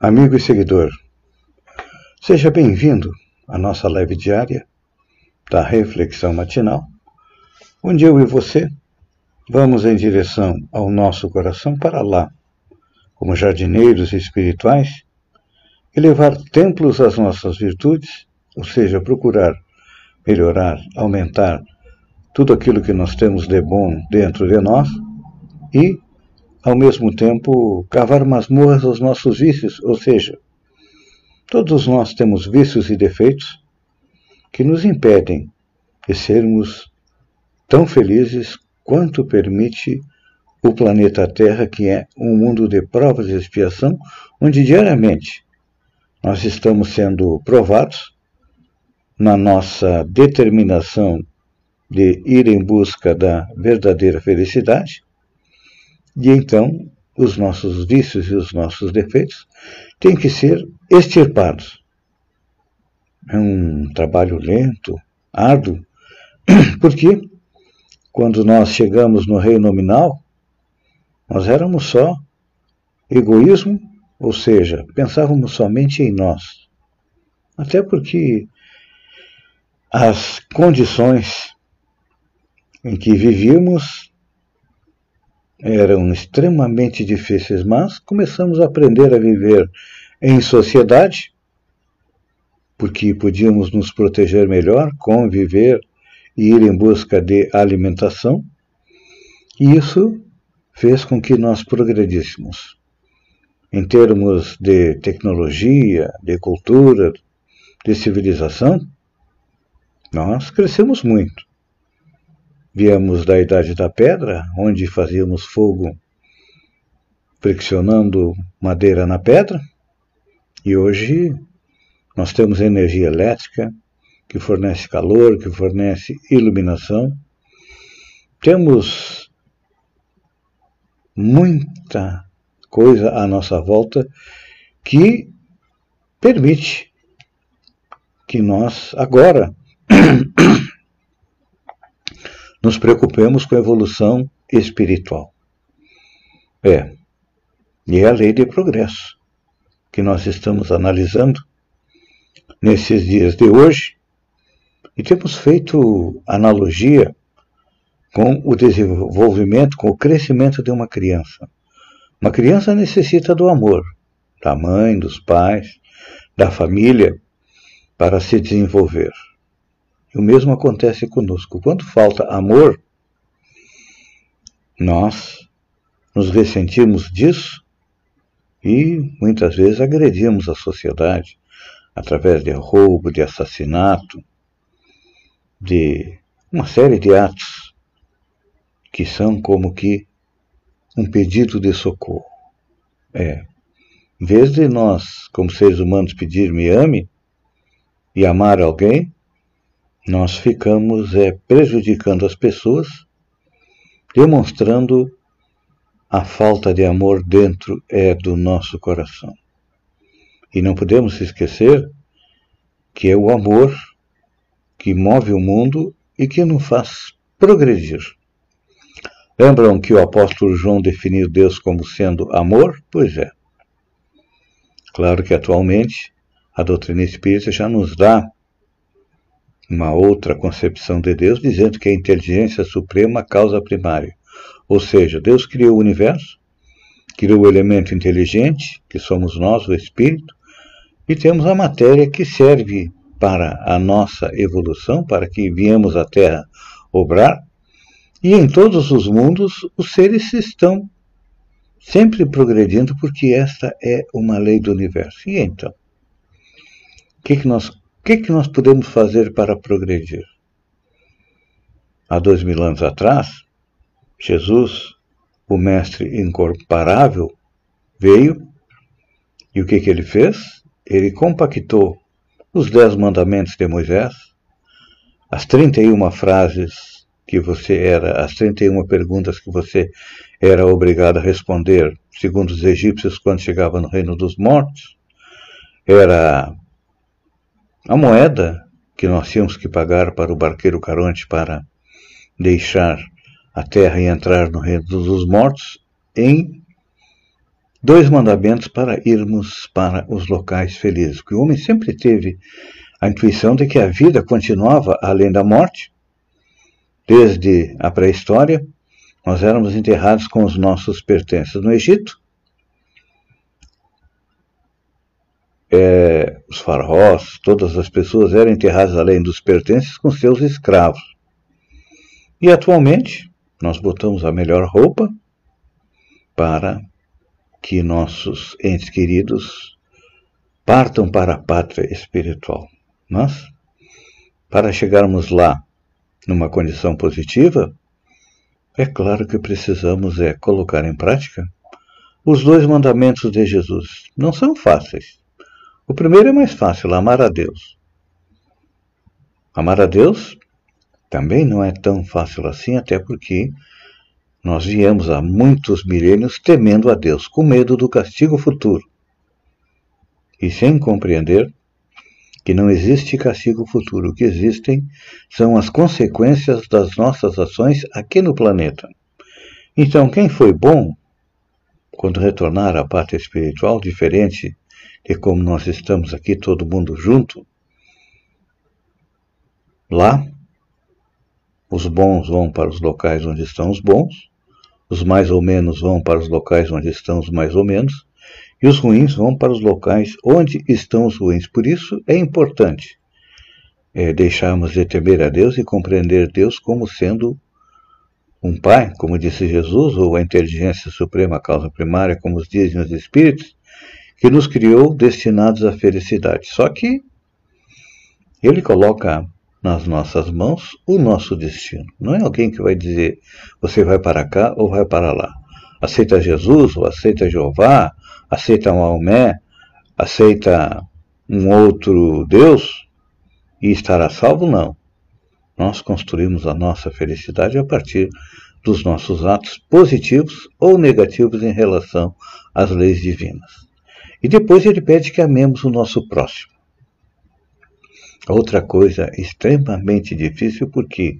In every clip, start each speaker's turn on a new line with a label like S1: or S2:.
S1: amigo e seguidor. Seja bem-vindo à nossa live diária da Reflexão Matinal, onde eu e você vamos em direção ao nosso coração para lá, como jardineiros espirituais, elevar templos às nossas virtudes, ou seja, procurar melhorar, aumentar tudo aquilo que nós temos de bom dentro de nós e ao mesmo tempo, cavar masmorras aos nossos vícios, ou seja, todos nós temos vícios e defeitos que nos impedem de sermos tão felizes quanto permite o planeta Terra, que é um mundo de provas e expiação, onde diariamente nós estamos sendo provados na nossa determinação de ir em busca da verdadeira felicidade e então, os nossos vícios e os nossos defeitos têm que ser extirpados. É um trabalho lento, árduo, porque quando nós chegamos no reino nominal, nós éramos só egoísmo, ou seja, pensávamos somente em nós. Até porque as condições em que vivíamos eram extremamente difíceis, mas começamos a aprender a viver em sociedade, porque podíamos nos proteger melhor, conviver e ir em busca de alimentação, e isso fez com que nós progredíssemos. Em termos de tecnologia, de cultura, de civilização, nós crescemos muito. Viemos da Idade da Pedra, onde fazíamos fogo friccionando madeira na pedra, e hoje nós temos energia elétrica que fornece calor, que fornece iluminação. Temos muita coisa à nossa volta que permite que nós agora nos preocupemos com a evolução espiritual. É, e é a lei de progresso que nós estamos analisando nesses dias de hoje e temos feito analogia com o desenvolvimento, com o crescimento de uma criança. Uma criança necessita do amor da mãe, dos pais, da família para se desenvolver. E o mesmo acontece conosco. Quando falta amor, nós nos ressentimos disso e muitas vezes agredimos a sociedade através de roubo, de assassinato, de uma série de atos que são como que um pedido de socorro. É, em vez de nós, como seres humanos, pedir me ame e amar alguém, nós ficamos é, prejudicando as pessoas, demonstrando a falta de amor dentro é do nosso coração. E não podemos esquecer que é o amor que move o mundo e que nos faz progredir. Lembram que o apóstolo João definiu Deus como sendo amor? Pois é. Claro que atualmente a doutrina espírita já nos dá uma outra concepção de Deus, dizendo que a inteligência suprema causa primária. Ou seja, Deus criou o universo, criou o elemento inteligente, que somos nós, o espírito, e temos a matéria que serve para a nossa evolução, para que viemos à Terra obrar. E em todos os mundos, os seres estão sempre progredindo, porque esta é uma lei do universo. E então? O que, que nós que, que nós podemos fazer para progredir? Há dois mil anos atrás, Jesus, o Mestre incomparável, veio E o que, que ele fez? Ele compactou os dez mandamentos de Moisés, as 31 frases que você era, as 31 perguntas que você era obrigado a responder, segundo os egípcios, quando chegava no reino dos mortos, era a moeda que nós tínhamos que pagar para o barqueiro Caronte para deixar a terra e entrar no reino dos mortos, em dois mandamentos para irmos para os locais felizes. Porque o homem sempre teve a intuição de que a vida continuava além da morte. Desde a pré-história, nós éramos enterrados com os nossos pertences no Egito. É, os faraós, todas as pessoas eram enterradas além dos pertences com seus escravos. E atualmente, nós botamos a melhor roupa para que nossos entes queridos partam para a pátria espiritual. Mas, para chegarmos lá numa condição positiva, é claro que precisamos é colocar em prática os dois mandamentos de Jesus. Não são fáceis. O primeiro é mais fácil, amar a Deus. Amar a Deus também não é tão fácil assim, até porque nós viemos há muitos milênios temendo a Deus, com medo do castigo futuro, e sem compreender que não existe castigo futuro. O que existem são as consequências das nossas ações aqui no planeta. Então, quem foi bom, quando retornar à parte espiritual, diferente de como nós estamos aqui, todo mundo junto, lá, os bons vão para os locais onde estão os bons, os mais ou menos vão para os locais onde estão os mais ou menos, e os ruins vão para os locais onde estão os ruins. Por isso é importante é, deixarmos de temer a Deus e compreender Deus como sendo um Pai, como disse Jesus, ou a inteligência suprema, a causa primária, como dizem os Espíritos, que nos criou destinados à felicidade. Só que ele coloca nas nossas mãos o nosso destino. Não é alguém que vai dizer você vai para cá ou vai para lá. Aceita Jesus ou aceita Jeová, aceita Maomé, aceita um outro Deus e estará salvo? Não. Nós construímos a nossa felicidade a partir dos nossos atos positivos ou negativos em relação às leis divinas. E depois ele pede que amemos o nosso próximo. Outra coisa extremamente difícil porque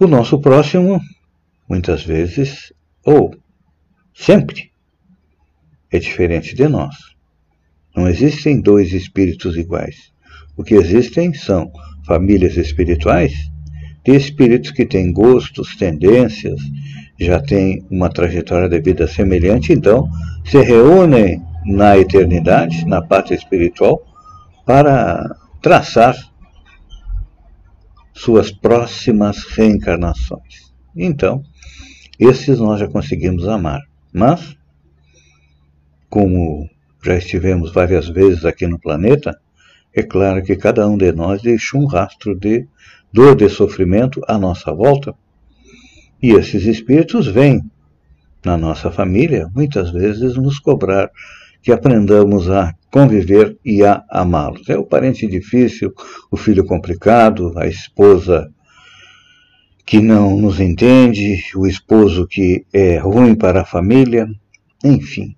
S1: o nosso próximo, muitas vezes, ou sempre, é diferente de nós. Não existem dois espíritos iguais. O que existem são famílias espirituais de espíritos que têm gostos, tendências, já têm uma trajetória de vida semelhante, então se reúnem na eternidade, na parte espiritual, para traçar suas próximas reencarnações. Então, esses nós já conseguimos amar. Mas, como já estivemos várias vezes aqui no planeta, é claro que cada um de nós deixou um rastro de dor, de sofrimento à nossa volta. E esses espíritos vêm na nossa família, muitas vezes, nos cobrar que aprendamos a conviver e a amá-los. É o parente difícil, o filho complicado, a esposa que não nos entende, o esposo que é ruim para a família, enfim.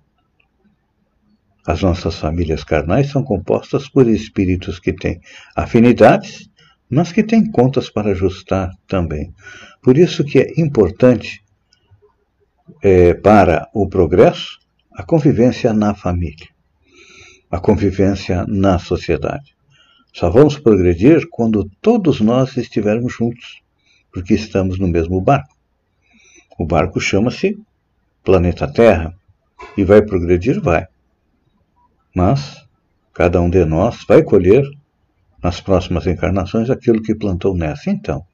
S1: As nossas famílias carnais são compostas por espíritos que têm afinidades, mas que têm contas para ajustar também. Por isso que é importante é, para o progresso a convivência na família, a convivência na sociedade. Só vamos progredir quando todos nós estivermos juntos, porque estamos no mesmo barco. O barco chama-se Planeta Terra e vai progredir? Vai. Mas cada um de nós vai colher nas próximas encarnações aquilo que plantou nessa. Então,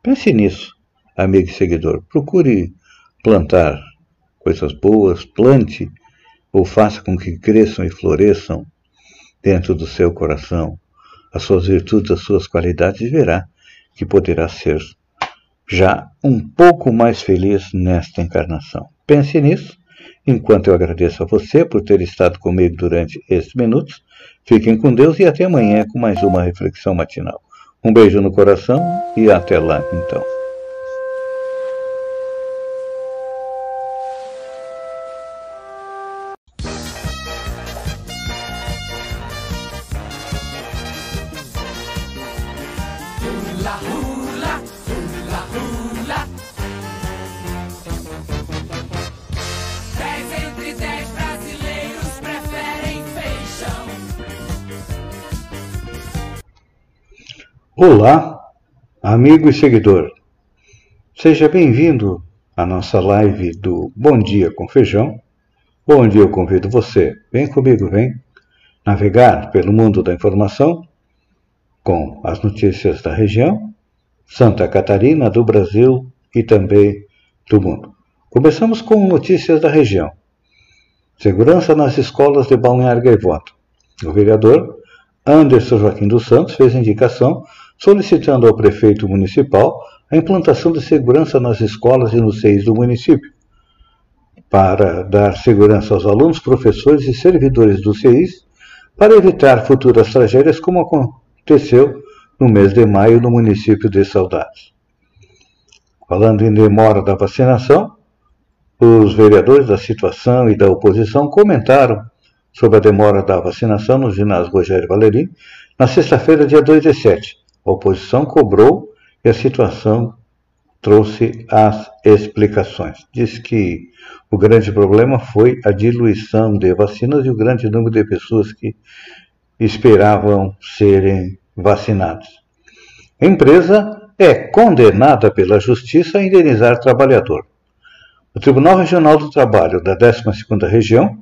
S1: pense nisso, amigo e seguidor. Procure plantar coisas boas, plante ou faça com que cresçam e floresçam dentro do seu coração as suas virtudes, as suas qualidades, verá que poderá ser já um pouco mais feliz nesta encarnação. Pense nisso Enquanto eu agradeço a você por ter estado comigo durante estes minutos, fiquem com Deus e até amanhã com mais uma reflexão matinal. Um beijo no coração e até lá então. Olá, amigo e seguidor. Seja bem-vindo à nossa live do Bom Dia com Feijão, onde eu convido você, vem comigo, vem navegar pelo mundo da informação com as notícias da região, Santa Catarina, do Brasil e também do mundo. Começamos com notícias da região. Segurança nas escolas de Balneário Gaivota. O vereador Anderson Joaquim dos Santos fez indicação solicitando ao prefeito municipal a implantação de segurança nas escolas e nos CEIs do município, para dar segurança aos alunos, professores e servidores dos CEIs, para evitar futuras tragédias como aconteceu no mês de maio no município de Saudades. Falando em demora da vacinação, os vereadores da situação e da oposição comentaram sobre a demora da vacinação no ginásio Rogério Valerim na sexta-feira, dia 2 de 7, a oposição cobrou e a situação trouxe as explicações. Diz que o grande problema foi a diluição de vacinas e o grande número de pessoas que esperavam serem vacinadas. A empresa é condenada pela justiça a indenizar trabalhador. O Tribunal Regional do Trabalho da 12ª Região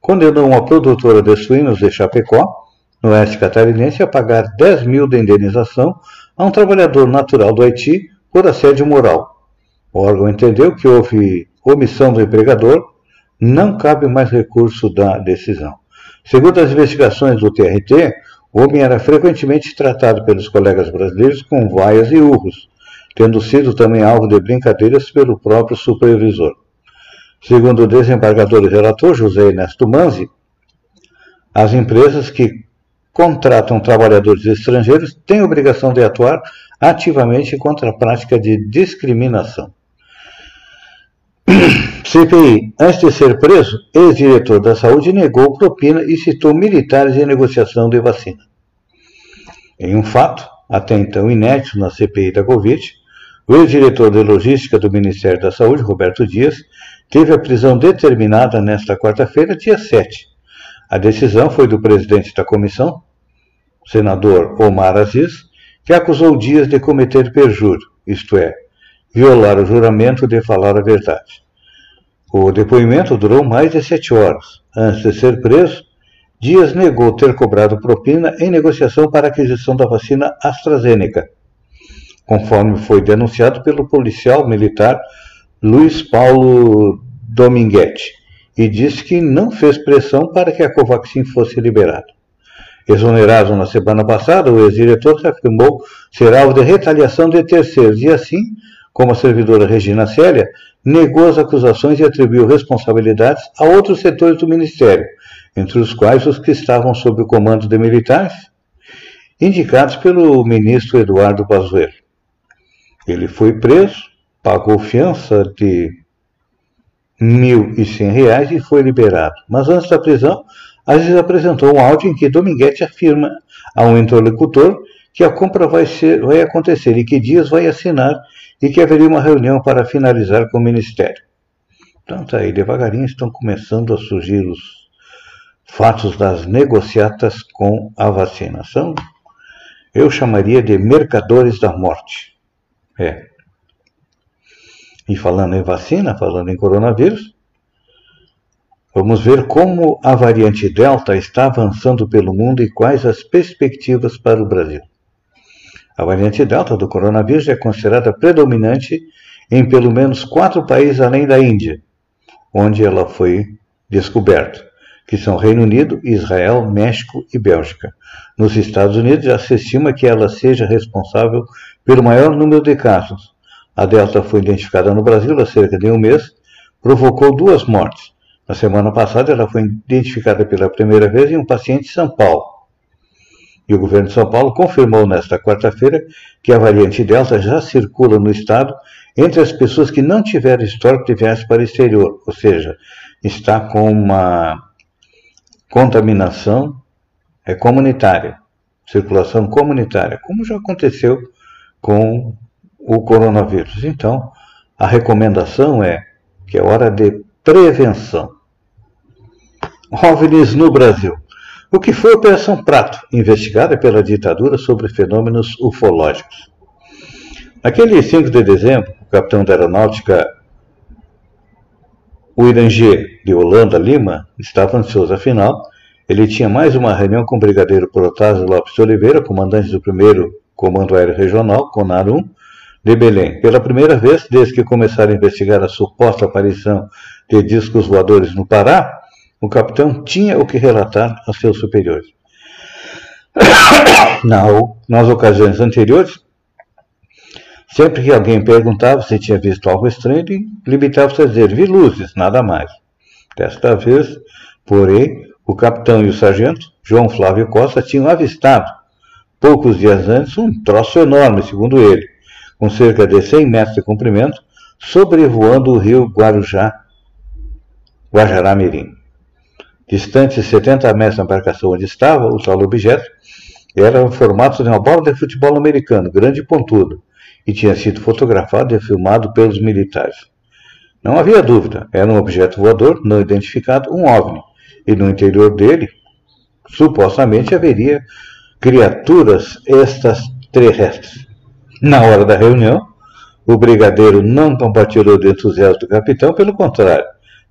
S1: condenou uma produtora de suínos de Chapecó no oeste catarinense a pagar 10 mil de indenização a um trabalhador natural do Haiti por assédio moral. O órgão entendeu que houve omissão do empregador, não cabe mais recurso da decisão. Segundo as investigações do TRT, o homem era frequentemente tratado pelos colegas brasileiros com vaias e urros, tendo sido também alvo de brincadeiras pelo próprio supervisor. Segundo o desembargador e relator José Ernesto Manzi, as empresas que contratam trabalhadores estrangeiros têm obrigação de atuar ativamente contra a prática de discriminação. CPI, antes de ser preso, ex-diretor da saúde negou propina e citou militares em negociação de vacina. Em um fato, até então inédito na CPI da Covid, o ex-diretor de logística do Ministério da Saúde, Roberto Dias, teve a prisão determinada nesta quarta-feira, dia 7. A decisão foi do presidente da comissão, senador Omar Aziz, que acusou Dias de cometer perjúrio, isto é, violar o juramento de falar a verdade. O depoimento durou mais de sete horas. Antes de ser preso, Dias negou ter cobrado propina em negociação para a aquisição da vacina AstraZeneca, conforme foi denunciado pelo policial militar Luiz Paulo Dominguete, e disse que não fez pressão para que a Covaxin fosse liberada. Exonerado na semana passada, o ex-diretor afirmou ser alvo de retaliação de terceiros e, assim, como a servidora Regina Célia, negou as acusações e atribuiu responsabilidades a outros setores do Ministério, entre os quais os que estavam sob o comando de militares, indicados pelo ministro Eduardo Pazuello. Ele foi preso, pagou fiança de R$ 1.100 e foi liberado. Mas antes da prisão, apresentou um áudio em que Dominguete afirma a um interlocutor que a compra vai, ser, vai acontecer e que Dias vai assinar e que haveria uma reunião para finalizar com o Ministério. Então tá aí, devagarinho estão começando a surgir os fatos das negociatas com a vacinação. Eu chamaria de mercadores da morte. É. E falando em vacina, falando em coronavírus, Vamos ver como a variante Delta está avançando pelo mundo e quais as perspectivas para o Brasil. A variante Delta do coronavírus é considerada predominante em pelo menos quatro países além da Índia, onde ela foi descoberta, que são Reino Unido, Israel, México e Bélgica. Nos Estados Unidos já se estima que ela seja responsável pelo maior número de casos. A Delta foi identificada no Brasil há cerca de um mês, provocou duas mortes Na semana passada, ela foi identificada pela primeira vez em um paciente de São Paulo. E o governo de São Paulo confirmou nesta quarta-feira que a variante Delta já circula no estado entre as pessoas que não tiveram histórico de viagem para o exterior, ou seja, está com uma contaminação é, comunitária, circulação comunitária, como já aconteceu com o coronavírus. Então, a recomendação é que é hora de prevenção. OVNIs no Brasil. O que foi a Operação Prato, investigada pela ditadura sobre fenômenos ufológicos? Naquele 5 de dezembro, o capitão da aeronáutica Irangê de Holanda Lima estava ansioso, afinal, ele tinha mais uma reunião com o brigadeiro Protásio Lopes Oliveira, comandante do primeiro Comando Aéreo Regional, CONAR-1, de Belém. Pela primeira vez, desde que começaram a investigar a suposta aparição de discos voadores no Pará, o capitão tinha o que relatar a seus superiores. nas ocasiões anteriores, sempre que alguém perguntava se tinha visto algo estranho, limitava-se a dizer: vi luzes, nada mais. Desta vez, porém, o capitão e o sargento, João Flávio Costa, tinham avistado, poucos dias antes, um troço enorme, segundo ele, com cerca de 100 metros de comprimento, sobrevoando o rio Guarujá, Guajará-Mirim. Distante 70 metros da embarcação onde estava, o tal objeto era o formato de uma bola de futebol americano, grande e pontuda, e tinha sido fotografado e filmado pelos militares. Não havia dúvida, era um objeto voador não identificado, um OVNI, e no interior dele, supostamente, haveria criaturas extraterrestres. Na hora da reunião, o brigadeiro não compartilhou do entusiasmo do capitão, pelo contrário,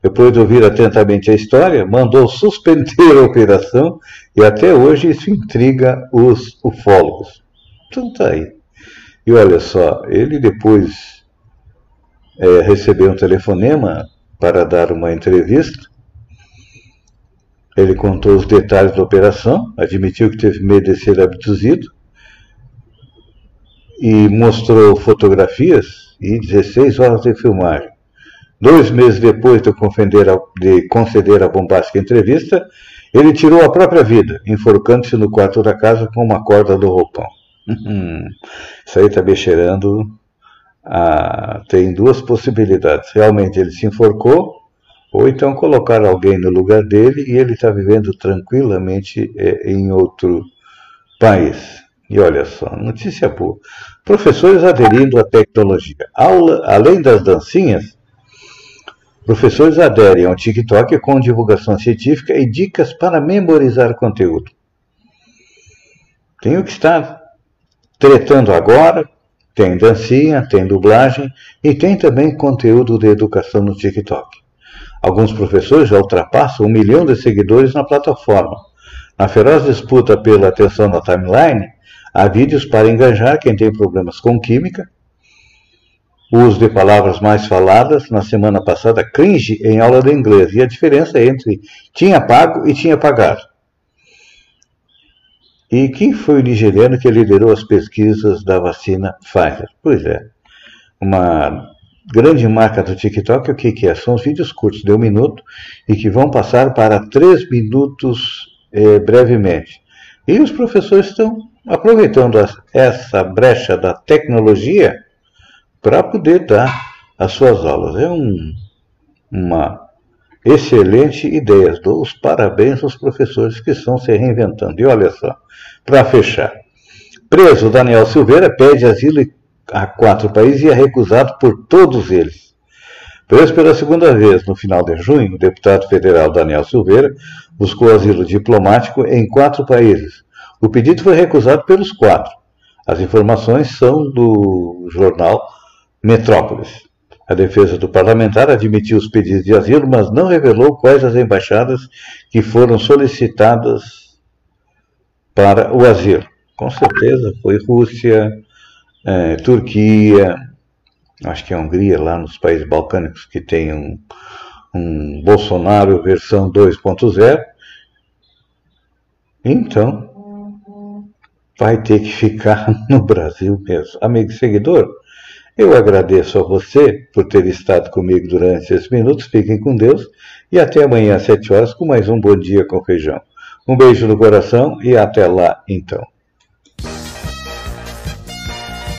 S1: depois de ouvir atentamente a história, mandou suspender a operação e até hoje isso intriga os ufólogos. Então tá aí. E olha só, ele depois é, recebeu um telefonema para dar uma entrevista. Ele contou os detalhes da operação, admitiu que teve medo de ser abduzido e mostrou fotografias e 16 horas de filmagem. Dois meses depois de conceder a, de conceder a bombástica entrevista, ele tirou a própria vida, enforcando-se no quarto da casa com uma corda do roupão. Uhum. Isso aí está me cheirando. A... Tem duas possibilidades. Realmente ele se enforcou, ou então colocar alguém no lugar dele e ele está vivendo tranquilamente é, em outro país. E olha só, notícia boa. Professores aderindo à tecnologia. Aula, além das dancinhas, Professores aderem ao TikTok com divulgação científica e dicas para memorizar conteúdo. Tem o que está tretando agora, tem dancinha, tem dublagem e tem também conteúdo de educação no TikTok. Alguns professores já ultrapassam um milhão de seguidores na plataforma. Na feroz disputa pela atenção na timeline, há vídeos para engajar quem tem problemas com química, o uso de palavras mais faladas, na semana passada, cringe em aula de inglês, e a diferença entre tinha pago e tinha pagado. E quem foi o nigeriano que liderou as pesquisas da vacina Pfizer? Pois é, uma grande marca do TikTok, o que, que é? São os vídeos curtos de um minuto e que vão passar para três minutos eh, brevemente. E os professores estão aproveitando essa brecha da tecnologia para poder dar as suas aulas. É um, uma excelente ideia. Dou os parabéns aos professores que estão se reinventando. E olha só, para fechar. Preso, Daniel Silveira pede asilo a quatro países e é recusado por todos eles. Preso pela segunda vez no final de junho, o deputado federal Daniel Silveira buscou asilo diplomático em quatro países. O pedido foi recusado pelos quatro. As informações são do jornal Metrópolis. A defesa do parlamentar admitiu os pedidos de asilo, mas não revelou quais as embaixadas que foram solicitadas para o asilo. Com certeza foi Rússia, é, Turquia, acho que a Hungria, lá nos países balcânicos que tem um, um Bolsonaro versão 2.0. Então, vai ter que ficar no Brasil mesmo. Amigo seguidor, Eu agradeço a você por ter estado comigo durante esses minutos. Fiquem com Deus e até amanhã às 7 horas com mais um Bom Dia com Feijão. Um beijo no coração e até lá então.